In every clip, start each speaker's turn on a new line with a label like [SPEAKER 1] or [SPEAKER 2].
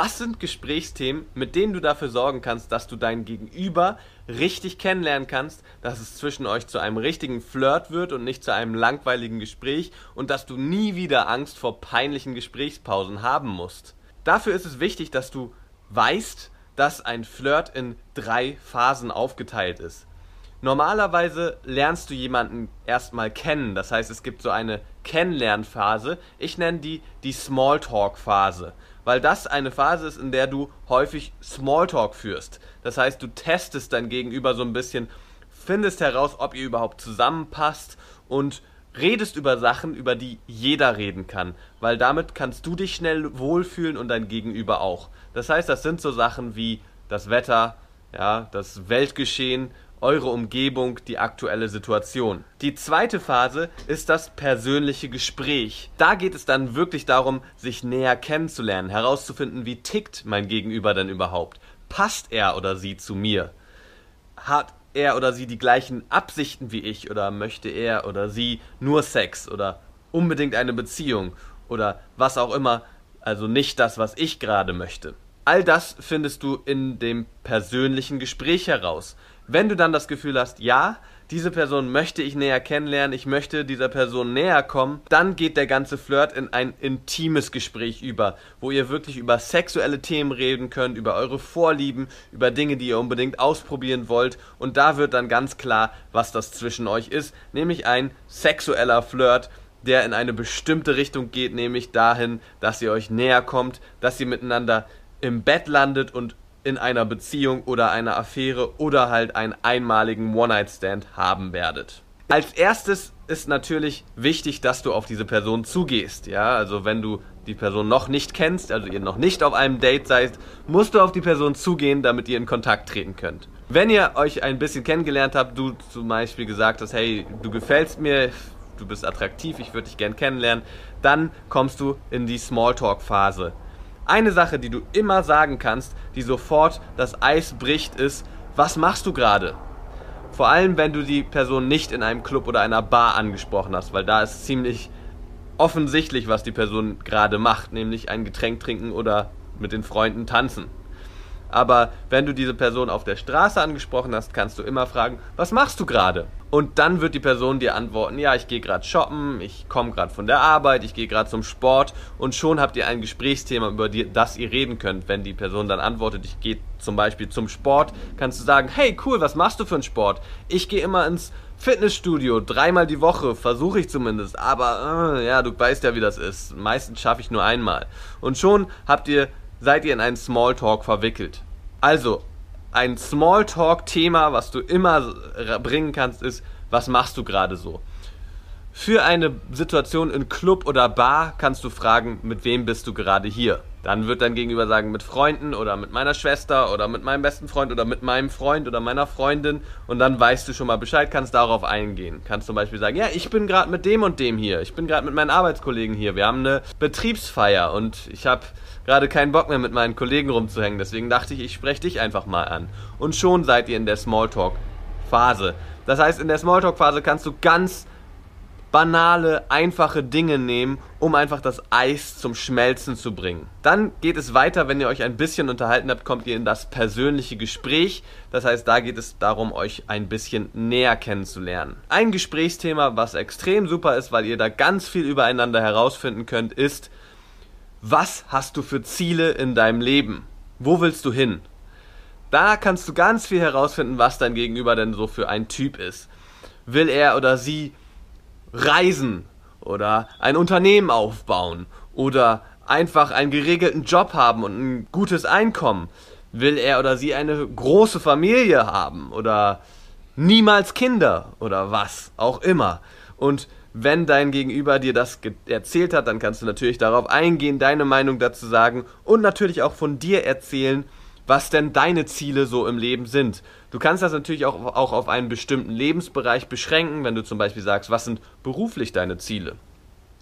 [SPEAKER 1] Was sind Gesprächsthemen, mit denen du dafür sorgen kannst, dass du dein Gegenüber richtig kennenlernen kannst, dass es zwischen euch zu einem richtigen Flirt wird und nicht zu einem langweiligen Gespräch und dass du nie wieder Angst vor peinlichen Gesprächspausen haben musst? Dafür ist es wichtig, dass du weißt, dass ein Flirt in drei Phasen aufgeteilt ist. Normalerweise lernst du jemanden erstmal kennen, das heißt es gibt so eine Kennenlernphase, ich nenne die die Smalltalk-Phase weil das eine Phase ist, in der du häufig Smalltalk führst. Das heißt, du testest dein Gegenüber so ein bisschen, findest heraus, ob ihr überhaupt zusammenpasst und redest über Sachen, über die jeder reden kann, weil damit kannst du dich schnell wohlfühlen und dein Gegenüber auch. Das heißt, das sind so Sachen wie das Wetter, ja, das Weltgeschehen eure Umgebung, die aktuelle Situation. Die zweite Phase ist das persönliche Gespräch. Da geht es dann wirklich darum, sich näher kennenzulernen, herauszufinden, wie tickt mein Gegenüber denn überhaupt? Passt er oder sie zu mir? Hat er oder sie die gleichen Absichten wie ich oder möchte er oder sie nur Sex oder unbedingt eine Beziehung oder was auch immer, also nicht das, was ich gerade möchte. All das findest du in dem persönlichen Gespräch heraus. Wenn du dann das Gefühl hast, ja, diese Person möchte ich näher kennenlernen, ich möchte dieser Person näher kommen, dann geht der ganze Flirt in ein intimes Gespräch über, wo ihr wirklich über sexuelle Themen reden könnt, über eure Vorlieben, über Dinge, die ihr unbedingt ausprobieren wollt. Und da wird dann ganz klar, was das zwischen euch ist, nämlich ein sexueller Flirt, der in eine bestimmte Richtung geht, nämlich dahin, dass ihr euch näher kommt, dass ihr miteinander im Bett landet und in einer Beziehung oder einer Affäre oder halt einen einmaligen One-Night-Stand haben werdet. Als erstes ist natürlich wichtig, dass du auf diese Person zugehst. Ja, also wenn du die Person noch nicht kennst, also ihr noch nicht auf einem Date seid, musst du auf die Person zugehen, damit ihr in Kontakt treten könnt. Wenn ihr euch ein bisschen kennengelernt habt, du zum Beispiel gesagt hast, hey, du gefällst mir, du bist attraktiv, ich würde dich gern kennenlernen, dann kommst du in die Smalltalk-Phase. Eine Sache, die du immer sagen kannst, die sofort das Eis bricht, ist, was machst du gerade? Vor allem, wenn du die Person nicht in einem Club oder einer Bar angesprochen hast, weil da ist ziemlich offensichtlich, was die Person gerade macht, nämlich ein Getränk trinken oder mit den Freunden tanzen. Aber wenn du diese Person auf der Straße angesprochen hast, kannst du immer fragen, was machst du gerade? Und dann wird die Person dir antworten, ja, ich gehe gerade shoppen, ich komme gerade von der Arbeit, ich gehe gerade zum Sport und schon habt ihr ein Gesprächsthema, über das ihr reden könnt. Wenn die Person dann antwortet, ich gehe zum Beispiel zum Sport, kannst du sagen, hey cool, was machst du für einen Sport? Ich gehe immer ins Fitnessstudio, dreimal die Woche, versuche ich zumindest, aber äh, ja, du weißt ja, wie das ist. Meistens schaffe ich nur einmal. Und schon habt ihr seid ihr in einen Smalltalk verwickelt. Also, ein Smalltalk-Thema, was du immer bringen kannst, ist, was machst du gerade so? Für eine Situation in Club oder Bar kannst du fragen, mit wem bist du gerade hier? Dann wird dein Gegenüber sagen, mit Freunden oder mit meiner Schwester oder mit meinem besten Freund oder mit meinem Freund oder meiner Freundin. Und dann weißt du schon mal Bescheid, kannst darauf eingehen. Kannst zum Beispiel sagen, ja, ich bin gerade mit dem und dem hier. Ich bin gerade mit meinen Arbeitskollegen hier. Wir haben eine Betriebsfeier und ich habe gerade keinen Bock mehr mit meinen Kollegen rumzuhängen. Deswegen dachte ich, ich spreche dich einfach mal an. Und schon seid ihr in der Smalltalk-Phase. Das heißt, in der Smalltalk-Phase kannst du ganz banale, einfache Dinge nehmen, um einfach das Eis zum Schmelzen zu bringen. Dann geht es weiter, wenn ihr euch ein bisschen unterhalten habt, kommt ihr in das persönliche Gespräch. Das heißt, da geht es darum, euch ein bisschen näher kennenzulernen. Ein Gesprächsthema, was extrem super ist, weil ihr da ganz viel übereinander herausfinden könnt, ist, was hast du für Ziele in deinem Leben? Wo willst du hin? Da kannst du ganz viel herausfinden, was dein Gegenüber denn so für ein Typ ist. Will er oder sie reisen oder ein Unternehmen aufbauen oder einfach einen geregelten Job haben und ein gutes Einkommen? Will er oder sie eine große Familie haben oder niemals Kinder oder was auch immer? Und wenn dein Gegenüber dir das erzählt hat, dann kannst du natürlich darauf eingehen, deine Meinung dazu sagen und natürlich auch von dir erzählen, was denn deine Ziele so im Leben sind. Du kannst das natürlich auch, auch auf einen bestimmten Lebensbereich beschränken, wenn du zum Beispiel sagst, was sind beruflich deine Ziele?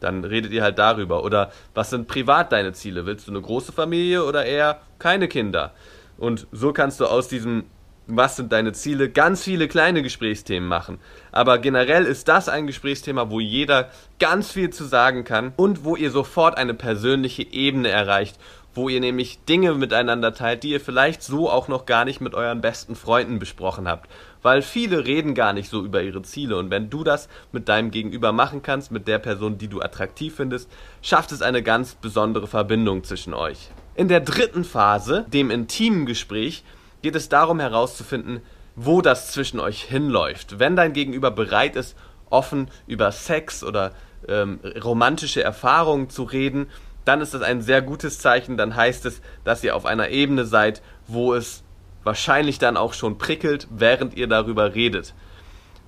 [SPEAKER 1] Dann redet ihr halt darüber. Oder was sind privat deine Ziele? Willst du eine große Familie oder eher keine Kinder? Und so kannst du aus diesem was sind deine Ziele, ganz viele kleine Gesprächsthemen machen. Aber generell ist das ein Gesprächsthema, wo jeder ganz viel zu sagen kann und wo ihr sofort eine persönliche Ebene erreicht, wo ihr nämlich Dinge miteinander teilt, die ihr vielleicht so auch noch gar nicht mit euren besten Freunden besprochen habt. Weil viele reden gar nicht so über ihre Ziele und wenn du das mit deinem Gegenüber machen kannst, mit der Person, die du attraktiv findest, schafft es eine ganz besondere Verbindung zwischen euch. In der dritten Phase, dem intimen Gespräch, geht es darum herauszufinden, wo das zwischen euch hinläuft. Wenn dein Gegenüber bereit ist, offen über Sex oder ähm, romantische Erfahrungen zu reden, dann ist das ein sehr gutes Zeichen. Dann heißt es, dass ihr auf einer Ebene seid, wo es wahrscheinlich dann auch schon prickelt, während ihr darüber redet.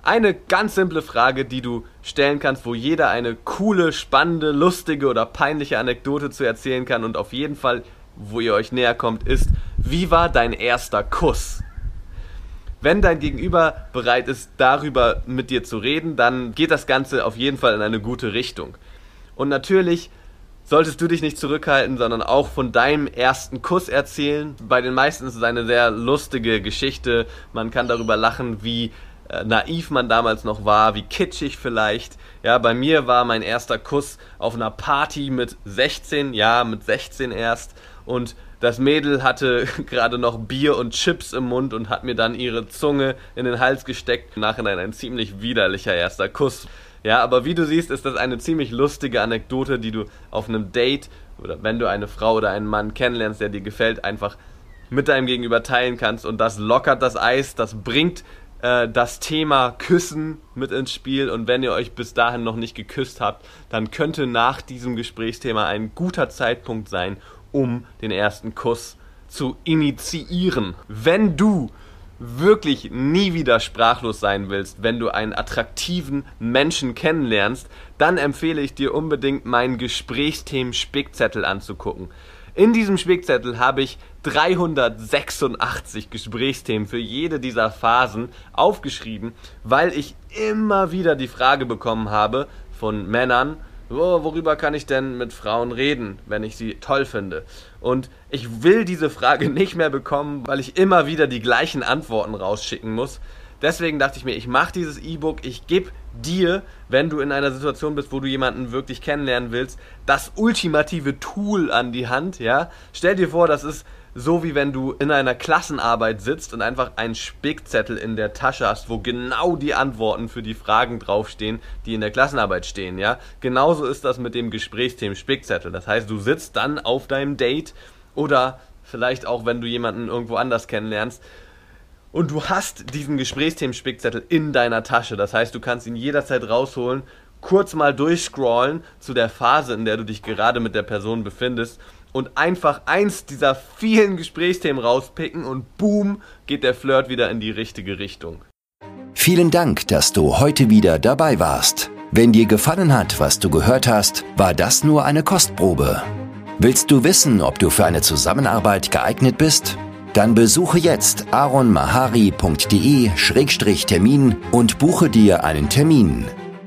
[SPEAKER 1] Eine ganz simple Frage, die du stellen kannst, wo jeder eine coole, spannende, lustige oder peinliche Anekdote zu erzählen kann und auf jeden Fall, wo ihr euch näher kommt, ist, wie war dein erster Kuss? Wenn dein Gegenüber bereit ist, darüber mit dir zu reden, dann geht das Ganze auf jeden Fall in eine gute Richtung. Und natürlich solltest du dich nicht zurückhalten, sondern auch von deinem ersten Kuss erzählen. Bei den meisten ist es eine sehr lustige Geschichte. Man kann darüber lachen, wie äh, naiv man damals noch war, wie kitschig vielleicht. Ja, bei mir war mein erster Kuss auf einer Party mit 16, ja, mit 16 erst. Und das Mädel hatte gerade noch Bier und Chips im Mund und hat mir dann ihre Zunge in den Hals gesteckt. Im Nachhinein ein ziemlich widerlicher erster Kuss. Ja, aber wie du siehst, ist das eine ziemlich lustige Anekdote, die du auf einem Date oder wenn du eine Frau oder einen Mann kennenlernst, der dir gefällt, einfach mit deinem Gegenüber teilen kannst und das lockert das Eis, das bringt äh, das Thema Küssen mit ins Spiel und wenn ihr euch bis dahin noch nicht geküsst habt, dann könnte nach diesem Gesprächsthema ein guter Zeitpunkt sein, um den ersten Kuss zu initiieren. Wenn du wirklich nie wieder sprachlos sein willst, wenn du einen attraktiven Menschen kennenlernst, dann empfehle ich dir unbedingt meinen Gesprächsthemen Spickzettel anzugucken. In diesem Spickzettel habe ich 386 Gesprächsthemen für jede dieser Phasen aufgeschrieben, weil ich immer wieder die Frage bekommen habe von Männern, worüber kann ich denn mit Frauen reden, wenn ich sie toll finde? Und ich will diese Frage nicht mehr bekommen, weil ich immer wieder die gleichen Antworten rausschicken muss. Deswegen dachte ich mir, ich mache dieses E-Book, ich gebe dir, wenn du in einer Situation bist, wo du jemanden wirklich kennenlernen willst, das ultimative Tool an die Hand, ja? Stell dir vor, das ist so wie wenn du in einer Klassenarbeit sitzt und einfach einen Spickzettel in der Tasche hast, wo genau die Antworten für die Fragen draufstehen, die in der Klassenarbeit stehen, ja? Genauso ist das mit dem Gesprächsthemen Spickzettel. Das heißt, du sitzt dann auf deinem Date oder vielleicht auch, wenn du jemanden irgendwo anders kennenlernst, und du hast diesen Gesprächsthemen-Spickzettel in deiner Tasche. Das heißt, du kannst ihn jederzeit rausholen, kurz mal durchscrollen zu der Phase, in der du dich gerade mit der Person befindest und einfach eins dieser vielen Gesprächsthemen rauspicken und boom, geht der Flirt wieder in die richtige Richtung.
[SPEAKER 2] Vielen Dank, dass du heute wieder dabei warst. Wenn dir gefallen hat, was du gehört hast, war das nur eine Kostprobe. Willst du wissen, ob du für eine Zusammenarbeit geeignet bist? Dann besuche jetzt aronmahari.de-termin und buche dir einen Termin.